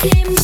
seem